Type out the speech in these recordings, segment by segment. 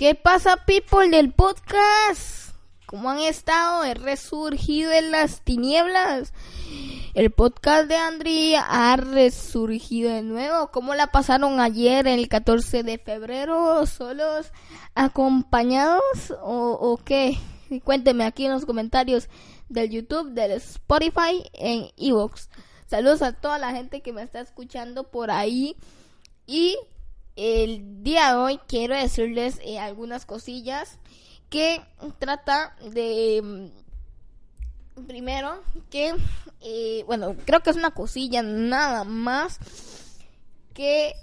¿Qué pasa, people del podcast? ¿Cómo han estado? He resurgido en las tinieblas. El podcast de Andri ha resurgido de nuevo. ¿Cómo la pasaron ayer, el 14 de febrero? ¿Solos, acompañados o, o qué? Cuéntenme aquí en los comentarios del YouTube, del Spotify, en Evox. Saludos a toda la gente que me está escuchando por ahí. Y el día de hoy quiero decirles eh, algunas cosillas que trata de mm, primero que eh, bueno creo que es una cosilla nada más que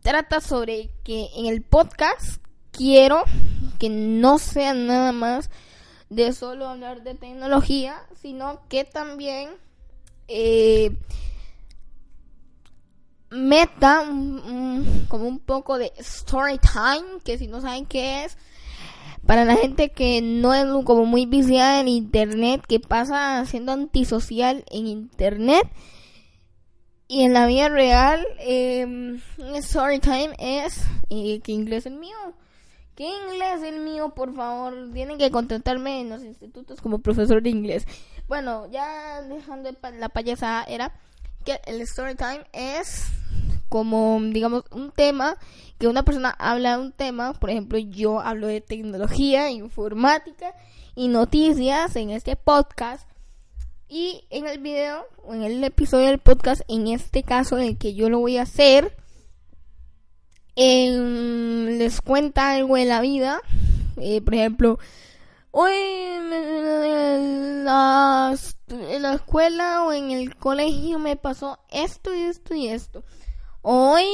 trata sobre que en el podcast quiero que no sea nada más de solo hablar de tecnología sino que también eh, meta como un poco de story time, que si no saben qué es, para la gente que no es como muy viciada en internet, que pasa siendo antisocial en internet y en la vida real, eh, story time es, ¿qué inglés es el mío? ¿Qué inglés el mío, por favor? Tienen que contratarme en los institutos como profesor de inglés. Bueno, ya dejando la payasada, era el story time es como digamos un tema que una persona habla de un tema, por ejemplo, yo hablo de tecnología, informática y noticias en este podcast. Y en el video o en el episodio del podcast, en este caso en el que yo lo voy a hacer, les cuenta algo de la vida, eh, por ejemplo, hoy en la, en la escuela o en el colegio me pasó esto y esto y esto. Hoy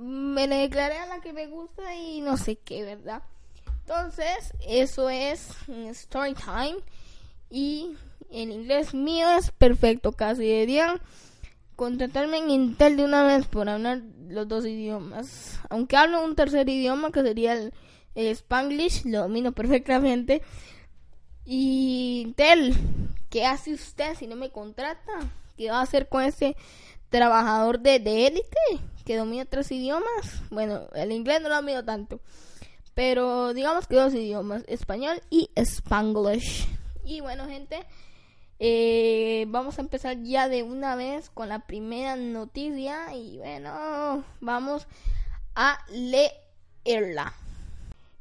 me declaré a la que me gusta y no sé qué, ¿verdad? Entonces, eso es story time. Y en inglés mío es perfecto. Casi deberían contratarme en Intel de una vez por hablar los dos idiomas. Aunque hablo un tercer idioma que sería el, el Spanglish, lo domino perfectamente. Y Intel, ¿qué hace usted si no me contrata? ¿Qué va a hacer con ese trabajador de, élite que domina tres idiomas. Bueno, el inglés no lo domino tanto. Pero digamos que dos idiomas, español y spanglish. Y bueno, gente, eh, vamos a empezar ya de una vez con la primera noticia. Y bueno, vamos a leerla.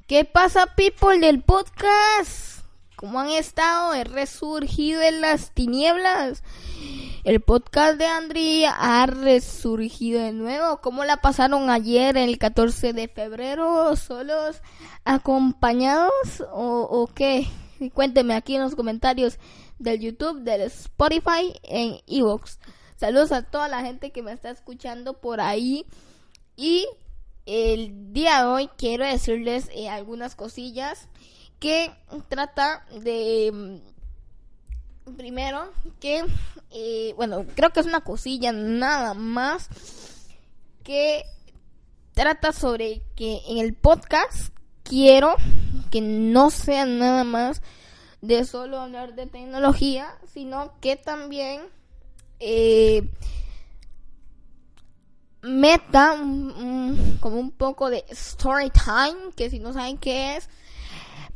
¿Qué pasa, people del podcast? ¿Cómo han estado? He resurgido en las tinieblas. El podcast de Andri ha resurgido de nuevo. ¿Cómo la pasaron ayer, el 14 de febrero? ¿Solos, acompañados o, o qué? Cuéntenme aquí en los comentarios del YouTube, del Spotify, en Evox. Saludos a toda la gente que me está escuchando por ahí. Y el día de hoy quiero decirles eh, algunas cosillas que trata de primero que, eh, bueno, creo que es una cosilla nada más que trata sobre que en el podcast quiero que no sea nada más de solo hablar de tecnología, sino que también eh, meta como un poco de story time, que si no saben qué es,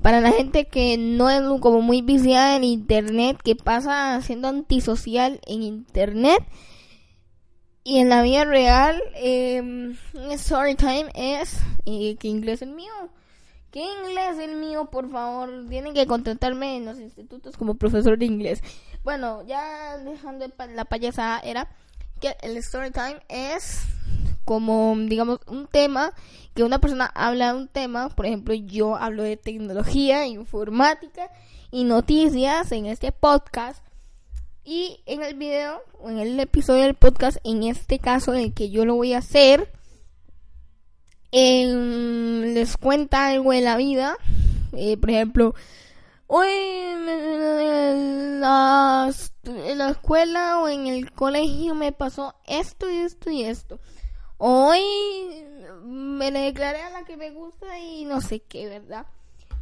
para la gente que no es como muy viciada en internet, que pasa siendo antisocial en internet y en la vida real, eh, story time es ¿qué inglés es el mío? ¿Qué inglés el mío, por favor? Tienen que contratarme en los institutos como profesor de inglés. Bueno, ya dejando la payasada era que el story time es como digamos un tema que una persona habla de un tema, por ejemplo, yo hablo de tecnología, informática y noticias en este podcast. Y en el video, o en el episodio del podcast, en este caso en el que yo lo voy a hacer, les cuenta algo de la vida. Eh, por ejemplo, hoy en en la escuela o en el colegio me pasó esto y esto y esto. Hoy me declaré a la que me gusta y no sé qué, ¿verdad?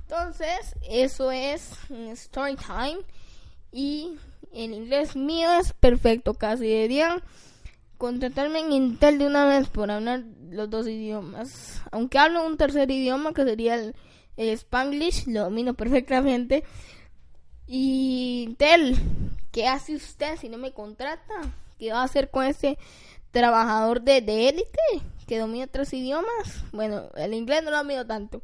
Entonces, eso es story time. Y el inglés mío es perfecto, casi deberían contratarme en Intel de una vez por hablar los dos idiomas. Aunque hablo un tercer idioma que sería el, Spanglish, lo domino perfectamente. Y Intel, ¿qué hace usted si no me contrata? ¿Qué va a hacer con ese trabajador de élite que domina tres idiomas? Bueno, el inglés no lo domino tanto.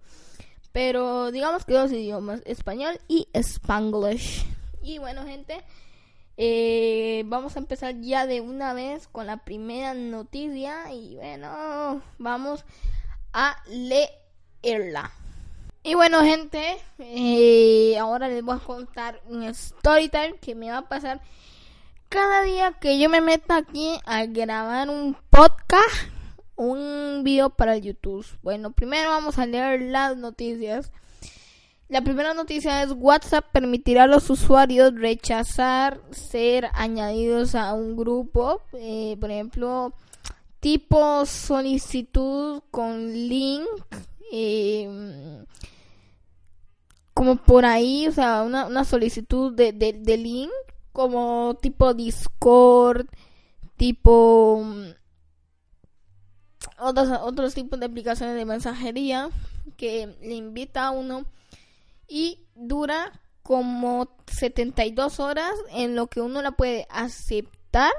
Pero digamos que dos idiomas, español y spanglish. Y bueno, gente, eh, vamos a empezar ya de una vez con la primera noticia. Y bueno, vamos a leerla. Y bueno, gente, eh, ahora les voy a contar un story time que me va a pasar cada día que yo me meta aquí a grabar un podcast un video para YouTube. Bueno, primero vamos a leer las noticias. La primera noticia es WhatsApp permitirá a los usuarios rechazar ser añadidos a un grupo. Eh, por ejemplo, tipo solicitud con link. Eh, como por ahí, o sea, una, solicitud de, de link. Como tipo Discord, tipo otros, otros tipos de aplicaciones de mensajería que le invita a uno y dura como 72 horas en lo que uno la puede aceptar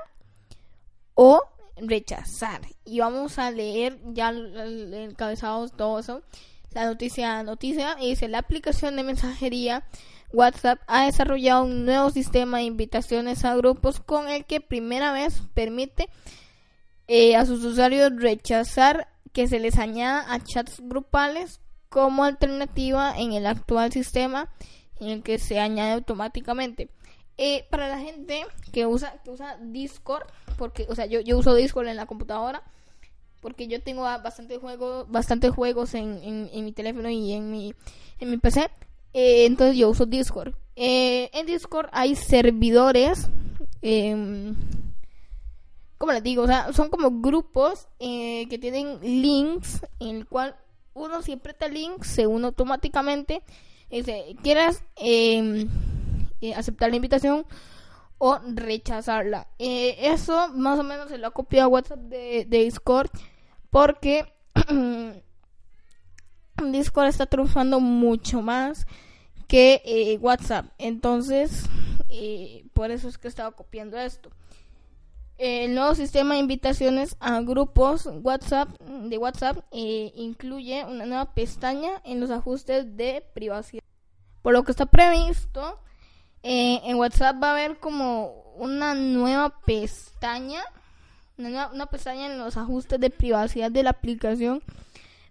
o rechazar. Y vamos a leer ya el todo eso. La noticia, noticia, dice la aplicación de mensajería WhatsApp ha desarrollado un nuevo sistema de invitaciones a grupos con el que primera vez permite eh, a sus usuarios rechazar que se les añada a chats grupales como alternativa en el actual sistema en el que se añade automáticamente. Eh, para la gente que usa, que usa Discord, porque, o sea, yo, yo uso Discord en la computadora, porque yo tengo bastante juegos, bastantes juegos en, en, mi teléfono y en mi, en mi PC, eh, entonces yo uso Discord. en Discord hay servidores em, como les digo, o sea, son como grupos eh, que tienen links en el cual uno siempre te link, se une automáticamente. Dice, ¿quieres em, eh, aceptar la invitación o rechazarla? Eh, eso más o menos se lo ha copiado WhatsApp de, Discord porque Discord está triunfando mucho más que WhatsApp. Entonces, por eso es que estaba copiando esto. El nuevo sistema de invitaciones a grupos WhatsApp de WhatsApp eh, incluye una nueva pestaña en los ajustes de privacidad. Por lo que está previsto, eh, en WhatsApp va a haber como una nueva pestaña, una, pestaña en los ajustes de privacidad de la aplicación,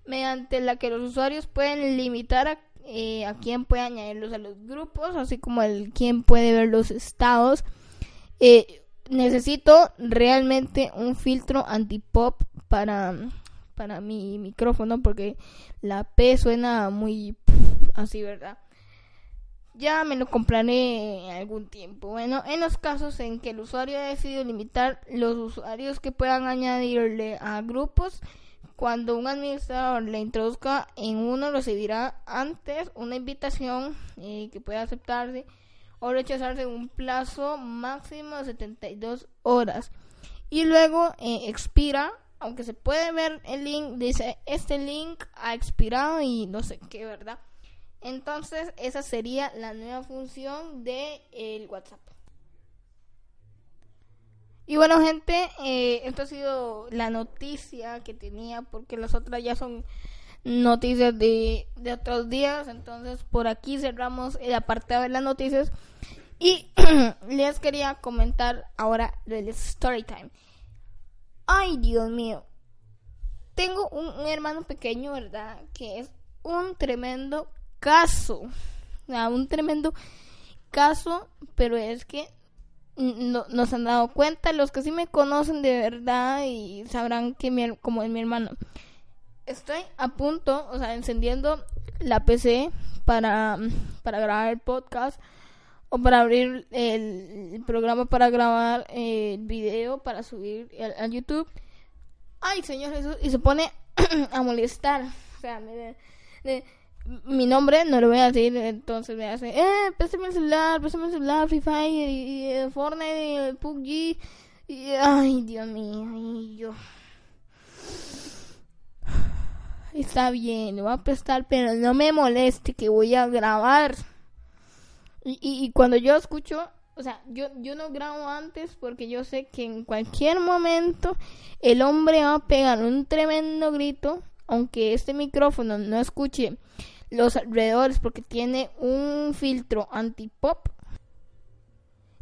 mediante la que los usuarios pueden limitar a, eh, a quién puede añadirlos a los grupos, así como el quién puede ver los estados. Eh, necesito realmente un filtro anti-pop para, para mi micrófono porque la P suena muy así, ¿verdad? Ya me lo compraré en algún tiempo. Bueno, en los casos en que el usuario ha decidido limitar los usuarios que puedan añadirle a grupos, cuando un administrador le introduzca en uno, recibirá antes una invitación eh, que pueda aceptarse o rechazarse en un plazo máximo de 72 horas. Y luego eh, expira, aunque se puede ver el link, dice este link ha expirado y no sé qué, ¿verdad? Entonces esa sería la nueva función de el WhatsApp. Y bueno gente, eh, esto ha sido la noticia que tenía porque las otras ya son noticias de, de otros días. Entonces por aquí cerramos el apartado de las noticias. Y les quería comentar ahora del story time. Ay, Dios mío. Tengo un, hermano pequeño, ¿verdad? Que es un tremendo caso. un tremendo caso, pero es que no, nos han dado cuenta, los que sí me conocen de verdad y sabrán que mi, como es mi hermano, estoy a punto, o sea, encendiendo la PC para, para grabar el podcast o para abrir el, programa para grabar el video para subir a, YouTube. Ay, Señor Jesús, y se pone a molestar. O sea, mi nombre no lo voy a decir, entonces me hace, eh, préstame el celular, préstame el celular, Free y, y Fortnite, y PUBG, y, ay, Dios mío, y yo. Está bien, lo voy a prestar, pero no me moleste que voy a grabar. Y, y, cuando yo escucho, o sea, yo, yo no grabo antes porque yo sé que en cualquier momento el hombre va a pegar un tremendo grito, aunque este micrófono no escuche los alrededores porque tiene un filtro anti-pop.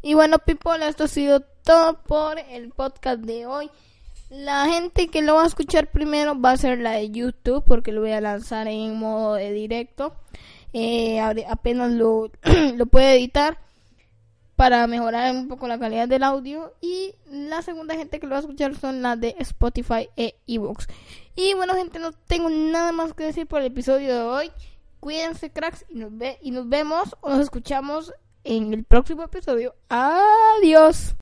Y bueno, people, esto ha sido todo por el podcast de hoy. La gente que lo va a escuchar primero va a ser la de YouTube porque lo voy a lanzar en modo de directo. Eh, apenas lo, lo puede editar para mejorar un poco la calidad del audio. Y la segunda gente que lo va a escuchar son las de Spotify e ebooks. Y bueno, gente, no tengo nada más que decir por el episodio de hoy. Cuídense, cracks, y nos, ve y nos vemos o nos escuchamos en el próximo episodio. Adiós.